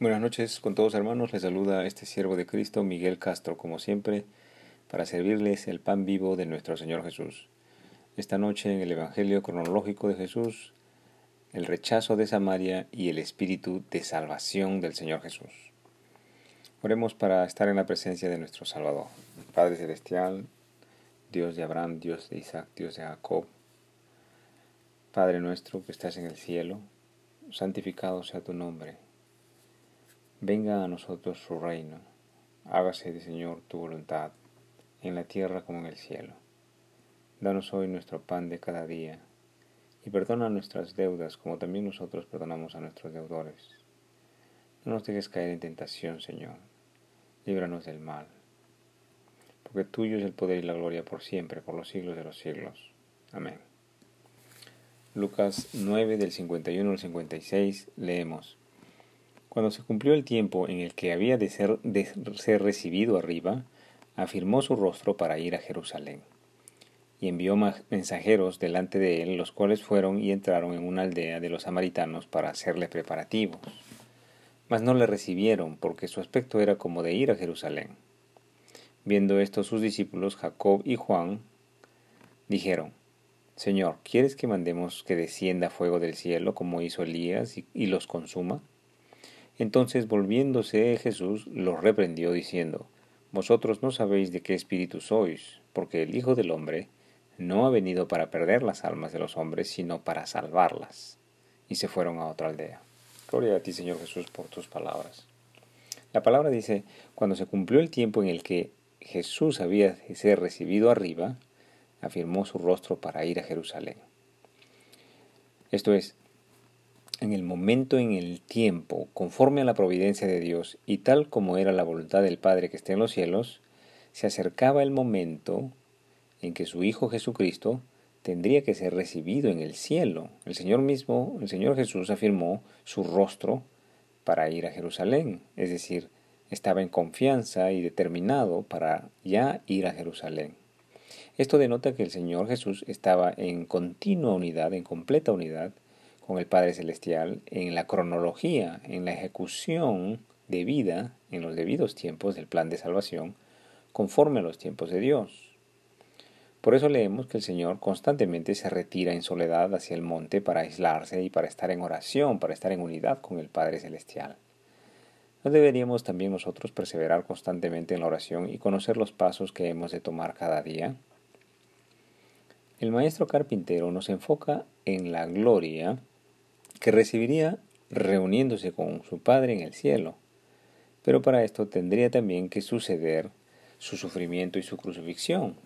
Buenas noches con todos hermanos, les saluda este siervo de Cristo, Miguel Castro, como siempre, para servirles el pan vivo de nuestro Señor Jesús. Esta noche en el Evangelio cronológico de Jesús, el rechazo de Samaria y el espíritu de salvación del Señor Jesús. Oremos para estar en la presencia de nuestro Salvador. Padre Celestial, Dios de Abraham, Dios de Isaac, Dios de Jacob, Padre nuestro que estás en el cielo, santificado sea tu nombre Venga a nosotros su reino, hágase, Señor, tu voluntad, en la tierra como en el cielo. Danos hoy nuestro pan de cada día, y perdona nuestras deudas como también nosotros perdonamos a nuestros deudores. No nos dejes caer en tentación, Señor, líbranos del mal, porque tuyo es el poder y la gloria por siempre, por los siglos de los siglos. Amén. Lucas 9 del 51 al 56 leemos. Cuando se cumplió el tiempo en el que había de ser, de ser recibido arriba, afirmó su rostro para ir a Jerusalén. Y envió mensajeros delante de él, los cuales fueron y entraron en una aldea de los samaritanos para hacerle preparativos. Mas no le recibieron, porque su aspecto era como de ir a Jerusalén. Viendo esto sus discípulos, Jacob y Juan, dijeron, Señor, ¿quieres que mandemos que descienda fuego del cielo como hizo Elías y los consuma? Entonces volviéndose Jesús los reprendió diciendo, Vosotros no sabéis de qué espíritu sois, porque el Hijo del Hombre no ha venido para perder las almas de los hombres, sino para salvarlas. Y se fueron a otra aldea. Gloria a ti, Señor Jesús, por tus palabras. La palabra dice, cuando se cumplió el tiempo en el que Jesús había de ser recibido arriba, afirmó su rostro para ir a Jerusalén. Esto es, en el momento en el tiempo, conforme a la providencia de Dios y tal como era la voluntad del Padre que esté en los cielos, se acercaba el momento en que su Hijo Jesucristo tendría que ser recibido en el cielo. El Señor mismo, el Señor Jesús afirmó su rostro para ir a Jerusalén, es decir, estaba en confianza y determinado para ya ir a Jerusalén. Esto denota que el Señor Jesús estaba en continua unidad, en completa unidad, con el Padre Celestial en la cronología, en la ejecución de vida en los debidos tiempos del plan de salvación, conforme a los tiempos de Dios. Por eso leemos que el Señor constantemente se retira en soledad hacia el monte para aislarse y para estar en oración, para estar en unidad con el Padre Celestial. ¿No deberíamos también nosotros perseverar constantemente en la oración y conocer los pasos que hemos de tomar cada día? El maestro carpintero nos enfoca en la gloria que recibiría reuniéndose con su Padre en el cielo. Pero para esto tendría también que suceder su sufrimiento y su crucifixión.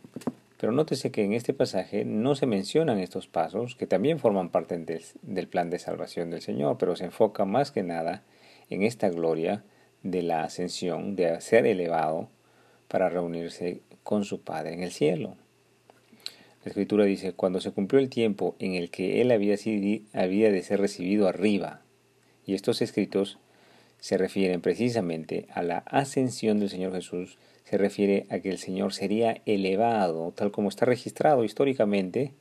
Pero nótese que en este pasaje no se mencionan estos pasos, que también forman parte del, plan de salvación del Señor, pero se enfoca más que nada en esta gloria de la ascensión, de ser elevado para reunirse con su Padre en el cielo. La escritura dice, cuando se cumplió el tiempo en el que él había, había de ser recibido arriba, y estos escritos se refieren precisamente a la ascensión del Señor Jesús, se refiere a que el Señor sería elevado, tal como está registrado históricamente,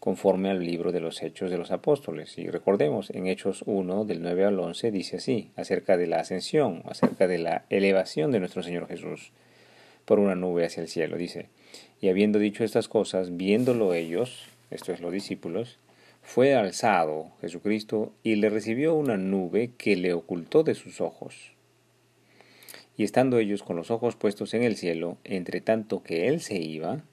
conforme al libro de los Hechos de los Apóstoles. Y recordemos, en Hechos 1, del 9 al 11, dice así, acerca de la ascensión, acerca de la elevación de nuestro Señor Jesús por una nube hacia el cielo. Dice, y habiendo dicho estas cosas, viéndolo ellos, esto es los discípulos, fue alzado Jesucristo y le recibió una nube que le ocultó de sus ojos. Y estando ellos con los ojos puestos en el cielo, entre tanto que él se iba,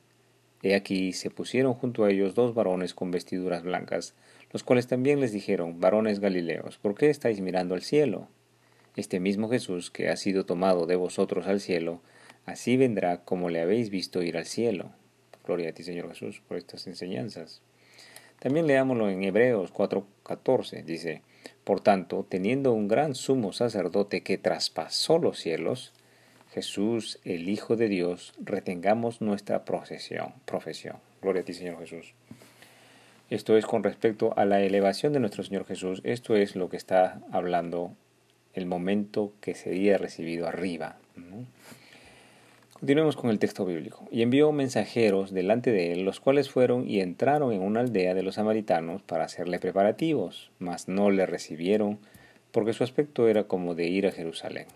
he aquí se pusieron junto a ellos dos varones con vestiduras blancas, los cuales también les dijeron, varones Galileos, ¿por qué estáis mirando al cielo? Este mismo Jesús que ha sido tomado de vosotros al cielo, Así vendrá como le habéis visto ir al cielo. Gloria a ti, Señor Jesús, por estas enseñanzas. También leámoslo en Hebreos 4:14. Dice, Por tanto, teniendo un gran sumo sacerdote que traspasó los cielos, Jesús, el Hijo de Dios, retengamos nuestra profesión. profesión. Gloria a ti, Señor Jesús. Esto es con respecto a la elevación de nuestro Señor Jesús. Esto es lo que está hablando el momento que sería recibido arriba. Continuemos con el texto bíblico. Y envió mensajeros delante de él, los cuales fueron y entraron en una aldea de los samaritanos para hacerle preparativos, mas no le recibieron, porque su aspecto era como de ir a Jerusalén.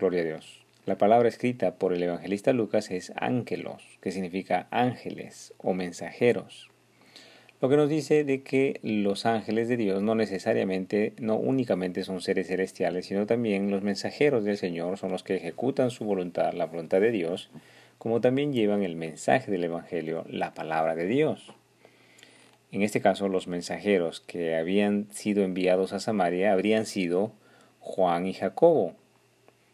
Gloria a Dios. La palabra escrita por el evangelista Lucas es ángelos, que significa ángeles o mensajeros. Lo que nos dice de que los ángeles de Dios no necesariamente, no únicamente son seres celestiales, sino también los mensajeros del Señor son los que ejecutan su voluntad, la voluntad de Dios, como también llevan el mensaje del Evangelio, la palabra de Dios. En este caso, los mensajeros que habían sido enviados a Samaria habrían sido Juan y Jacobo,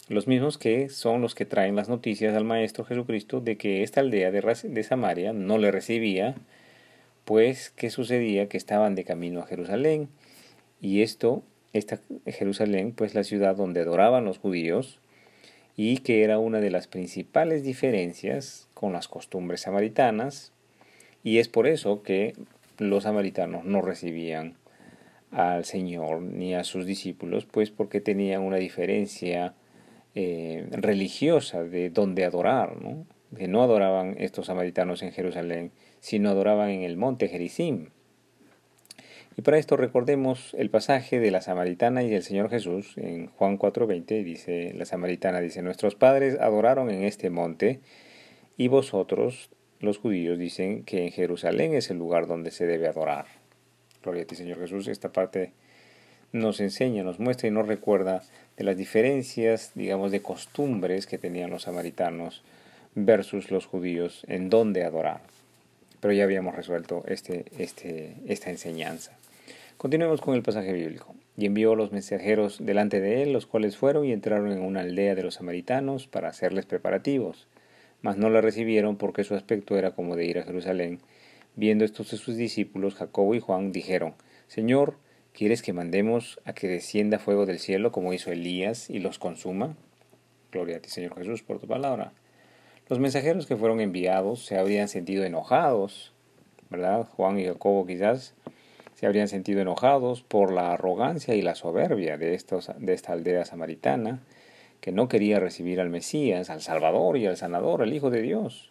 los mismos que son los que traen las noticias al Maestro Jesucristo de que esta aldea de, Samaria no le recibía, pues ¿qué sucedía? Que estaban de camino a Jerusalén y esto, esta Jerusalén, pues la ciudad donde adoraban los judíos y que era una de las principales diferencias con las costumbres samaritanas y es por eso que los samaritanos no recibían al Señor ni a sus discípulos, pues porque tenían una diferencia eh, religiosa de donde adorar, ¿no? Que no adoraban estos samaritanos en Jerusalén, sino adoraban en el monte Gerizim. Y para esto recordemos el pasaje de la samaritana y del Señor Jesús en Juan 4:20, dice la samaritana dice, "Nuestros padres adoraron en este monte y vosotros los judíos dicen que en Jerusalén es el lugar donde se debe adorar." Gloria a ti, Señor Jesús. Esta parte nos enseña, nos muestra y nos recuerda de las diferencias, digamos, de costumbres que tenían los samaritanos versus los judíos en dónde adorar. Pero ya habíamos resuelto este, este, esta enseñanza. Continuemos con el pasaje bíblico. Y envió los mensajeros delante de él, los cuales fueron y entraron en una aldea de los samaritanos para hacerles preparativos. Mas no la recibieron porque su aspecto era como de ir a Jerusalén. Viendo estos de sus discípulos, Jacobo y Juan dijeron, Señor, ¿quieres que mandemos a que descienda fuego del cielo como hizo Elías y los consuma? Gloria a ti, Señor Jesús, por tu palabra. Los mensajeros que fueron enviados se habrían sentido enojados, ¿verdad? Juan y Jacobo quizás se habrían sentido enojados por la arrogancia y la soberbia de, estos, de esta aldea samaritana, que no quería recibir al Mesías, al Salvador y al Sanador, al Hijo de Dios.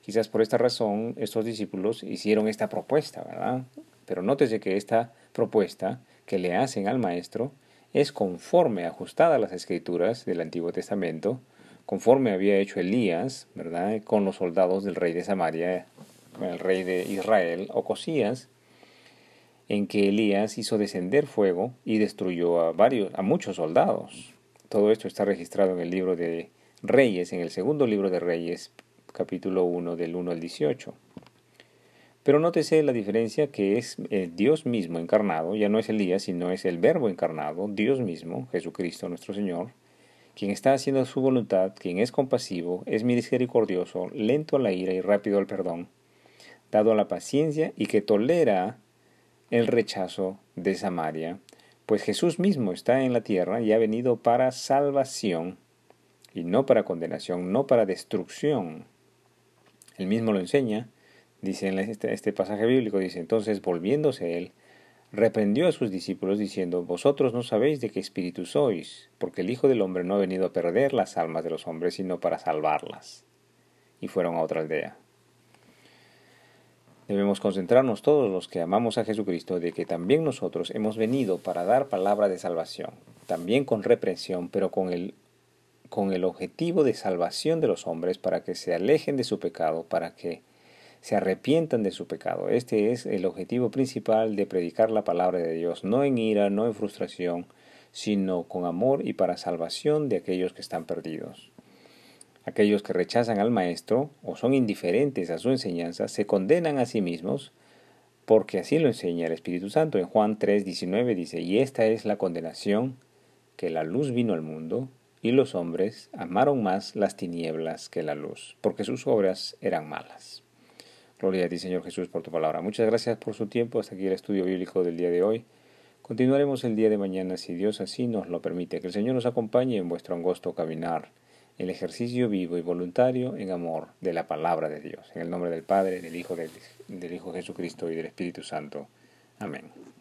Quizás por esta razón estos discípulos hicieron esta propuesta, ¿verdad? Pero nótese que esta propuesta que le hacen al Maestro es conforme, ajustada a las escrituras del Antiguo Testamento, conforme había hecho Elías, ¿verdad? Con los soldados del rey de Samaria, con el rey de Israel, Ocosías, en que Elías hizo descender fuego y destruyó a varios, a muchos soldados. Todo esto está registrado en el libro de Reyes, en el segundo libro de Reyes, capítulo 1, del 1 al 18. Pero nótese la diferencia que es eh, Dios mismo encarnado, ya no es Elías, sino es el Verbo encarnado, Dios mismo, Jesucristo nuestro Señor, quien está haciendo su voluntad, quien es compasivo, es misericordioso, lento a la ira y rápido al perdón, dado a la paciencia y que tolera el rechazo de Samaria, pues Jesús mismo está en la tierra y ha venido para salvación y no para condenación, no para destrucción. Él mismo lo enseña, dice en este, este pasaje bíblico, dice entonces volviéndose él, reprendió a sus discípulos diciendo, Vosotros no sabéis de qué espíritu sois, porque el Hijo del Hombre no ha venido a perder las almas de los hombres, sino para salvarlas. Y fueron a otra aldea. Debemos concentrarnos todos los que amamos a Jesucristo de que también nosotros hemos venido para dar palabra de salvación, también con reprensión, pero con el, con el objetivo de salvación de los hombres para que se alejen de su pecado, para que se arrepientan de su pecado. Este es el objetivo principal de predicar la palabra de Dios, no en ira, no en frustración, sino con amor y para salvación de aquellos que están perdidos. Aquellos que rechazan al Maestro o son indiferentes a su enseñanza se condenan a sí mismos porque así lo enseña el Espíritu Santo. En Juan 3, 19 dice, y esta es la condenación, que la luz vino al mundo, y los hombres amaron más las tinieblas que la luz, porque sus obras eran malas. Gloria a ti, Señor Jesús, por tu palabra. Muchas gracias por su tiempo. Hasta aquí el estudio bíblico del día de hoy. Continuaremos el día de mañana si Dios así nos lo permite. Que el Señor nos acompañe en vuestro angosto caminar, el ejercicio vivo y voluntario en amor de la palabra de Dios. En el nombre del Padre, del Hijo, del, del Hijo Jesucristo y del Espíritu Santo. Amén.